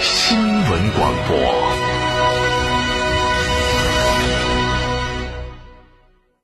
新闻广播。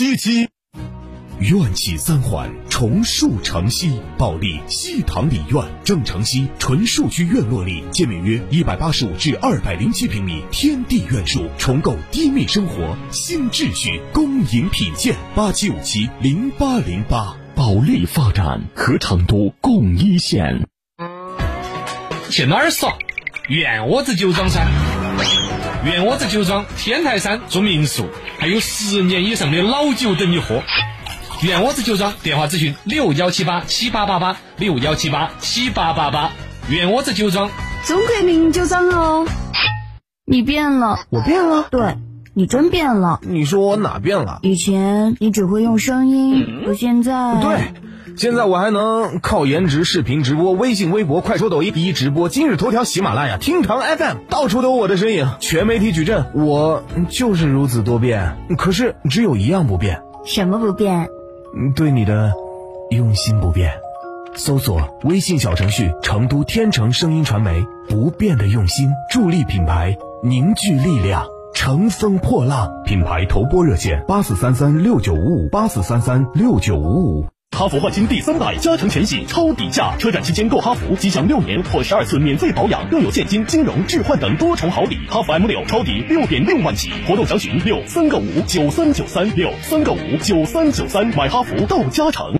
七七。院企三环重塑城西，保利西塘里院，正城西纯数据院落里，建面约一百八十五至二百零七平米天地院墅，重构低密生活新秩序，恭迎品鉴。八七五七零八零八，保利发展和成都共一线。去哪儿耍？院窝子酒庄噻！院窝子酒庄天台山住民宿，还有十年以上的老酒等你喝。院窝子酒庄电话咨询六幺七八七八八八六幺七八七八八八。院窝子酒庄，中国名酒庄哦。你变了，我变了？对，你真变了。你说我哪变了？以前你只会用声音，我现在……对，现在我还能靠颜值视频直播，微信、微博、快手、抖音一直播，今日头条、喜马拉雅、听堂 FM，到处都有我的身影，全媒体矩阵，我就是如此多变。可是只有一样不变，什么不变？对你的用心不变。搜索微信小程序“成都天成声音传媒”，不变的用心，助力品牌凝聚力量，乘风破浪。品牌投播热线：八四三三六九五五八四三三六九五五。哈弗换新第三代加长全系超底价，车展期间购哈弗即享六年或十二次免费保养，更有现金、金融、置换等多重好礼。哈弗 M 六超底六点六万起，活动详询六三个五九三九三六三个五九三九三，买哈弗到加成。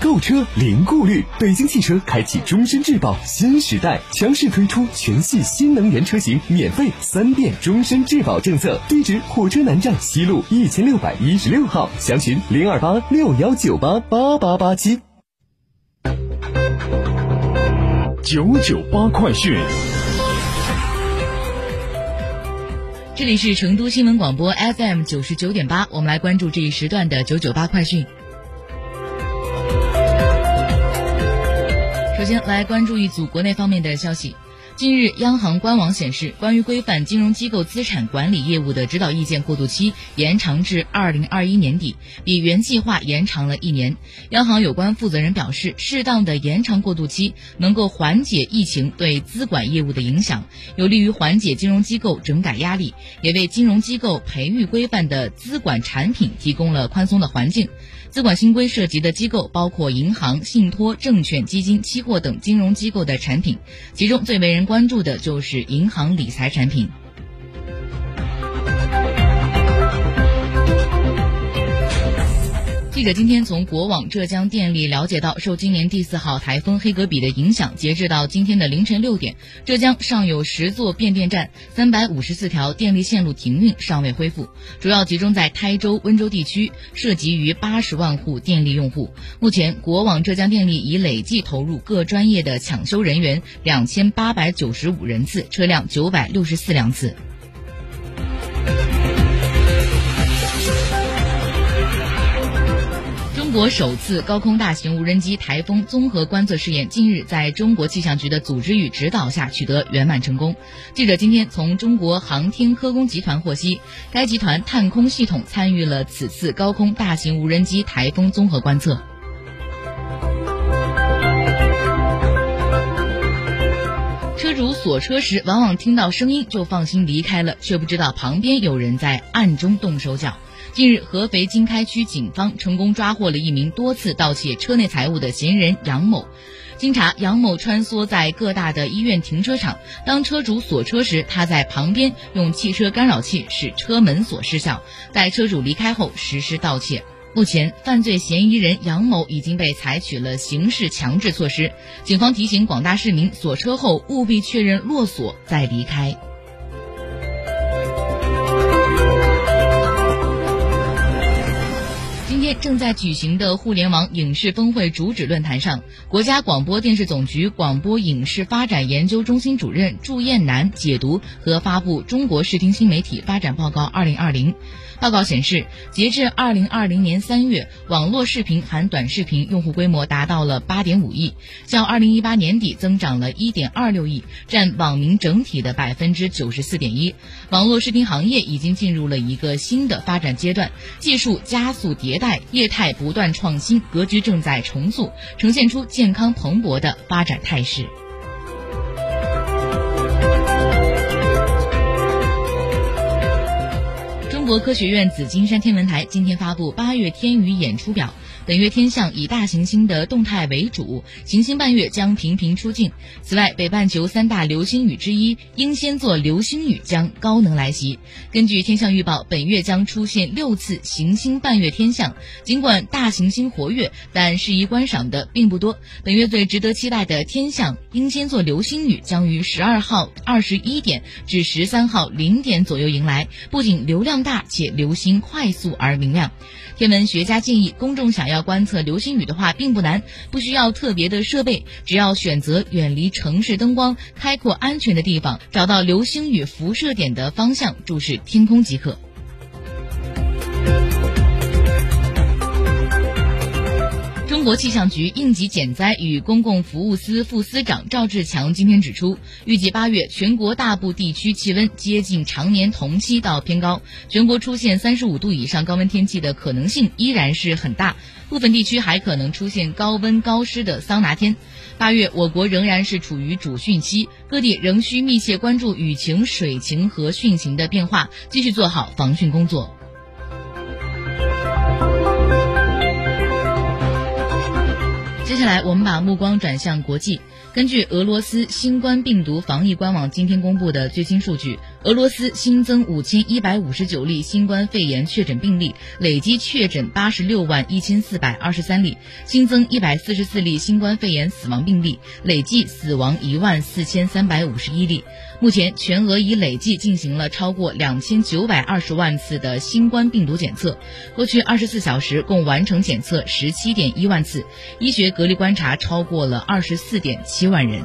购车零顾虑，北京汽车开启终身质保新时代，强势推出全系新能源车型免费三电终身质保政策。地址：火车南站西路一千六百一十六号，详询零二八六幺九八八八八七。九九八快讯。这里是成都新闻广播 FM 九十九点八，我们来关注这一时段的九九八快讯。首先来关注一组国内方面的消息。近日，央行官网显示，关于规范金融机构资产管理业务的指导意见过渡期延长至二零二一年底，比原计划延长了一年。央行有关负责人表示，适当的延长过渡期，能够缓解疫情对资管业务的影响，有利于缓解金融机构整改压力，也为金融机构培育规范的资管产品提供了宽松的环境。资管新规涉及的机构包括银行、信托、证券、基金、期货等金融机构的产品，其中最为人关注的就是银行理财产品。记者今天从国网浙江电力了解到，受今年第四号台风黑格比的影响，截至到今天的凌晨六点，浙江尚有十座变电站、三百五十四条电力线路停运，尚未恢复，主要集中在台州、温州地区，涉及于八十万户电力用户。目前，国网浙江电力已累计投入各专业的抢修人员两千八百九十五人次，车辆九百六十四辆次。国首次高空大型无人机台风综合观测试验近日在中国气象局的组织与指导下取得圆满成功。记者今天从中国航天科工集团获悉，该集团探空系统参与了此次高空大型无人机台风综合观测。车主锁车时，往往听到声音就放心离开了，却不知道旁边有人在暗中动手脚。近日，合肥经开区警方成功抓获了一名多次盗窃车内财物的嫌疑人杨某。经查，杨某穿梭在各大的医院停车场，当车主锁车时，他在旁边用汽车干扰器使车门锁失效，在车主离开后实施盗窃。目前，犯罪嫌疑人杨某已经被采取了刑事强制措施。警方提醒广大市民，锁车后务必确认落锁再离开。正在举行的互联网影视峰会主旨论坛上，国家广播电视总局广播影视发展研究中心主任祝燕南解读和发布《中国视听新媒体发展报告（二零二零）》。报告显示，截至二零二零年三月，网络视频含短视频用户规模达到了八点五亿，较二零一八年底增长了一点二六亿，占网民整体的百分之九十四点一。网络视频行业已经进入了一个新的发展阶段，技术加速迭代。业态不断创新，格局正在重塑，呈现出健康蓬勃的发展态势。中国科学院紫金山天文台今天发布八月天宇演出表。本月天象以大行星的动态为主，行星半月将频频出镜。此外，北半球三大流星雨之一英仙座流星雨将高能来袭。根据天象预报，本月将出现六次行星半月天象。尽管大行星活跃，但适宜观赏的并不多。本月最值得期待的天象英仙座流星雨将于十二号二十一点至十三号零点左右迎来，不仅流量大，且流星快速而明亮。天文学家建议，公众想要要观测流星雨的话，并不难，不需要特别的设备，只要选择远离城市灯光、开阔安全的地方，找到流星雨辐射点的方向，注视天空即可。中国气象局应急减灾与公共服务司副司长赵志强今天指出，预计八月全国大部地区气温接近常年同期到偏高，全国出现三十五度以上高温天气的可能性依然是很大，部分地区还可能出现高温高湿的桑拿天。八月我国仍然是处于主汛期，各地仍需密切关注雨情、水情和汛情的变化，继续做好防汛工作。接下来，我们把目光转向国际。根据俄罗斯新冠病毒防疫官网今天公布的最新数据。俄罗斯新增五千一百五十九例新冠肺炎确诊病例，累计确诊八十六万一千四百二十三例，新增一百四十四例新冠肺炎死亡病例，累计死亡一万四千三百五十一例。目前，全俄已累计进行了超过两千九百二十万次的新冠病毒检测，过去二十四小时共完成检测十七点一万次，医学隔离观察超过了二十四点七万人。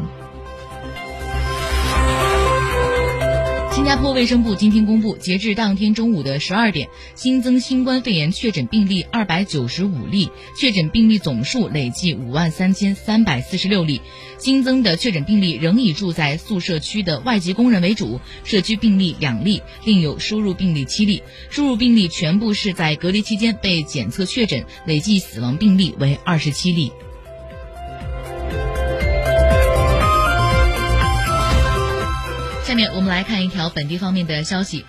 新加坡卫生部今天公布，截至当天中午的十二点，新增新冠肺炎确诊病例二百九十五例，确诊病例总数累计五万三千三百四十六例。新增的确诊病例仍以住在宿舍区的外籍工人为主，社区病例两例，另有输入病例七例。输入病例全部是在隔离期间被检测确诊，累计死亡病例为二十七例。下面我们来看一条本地方面的消息。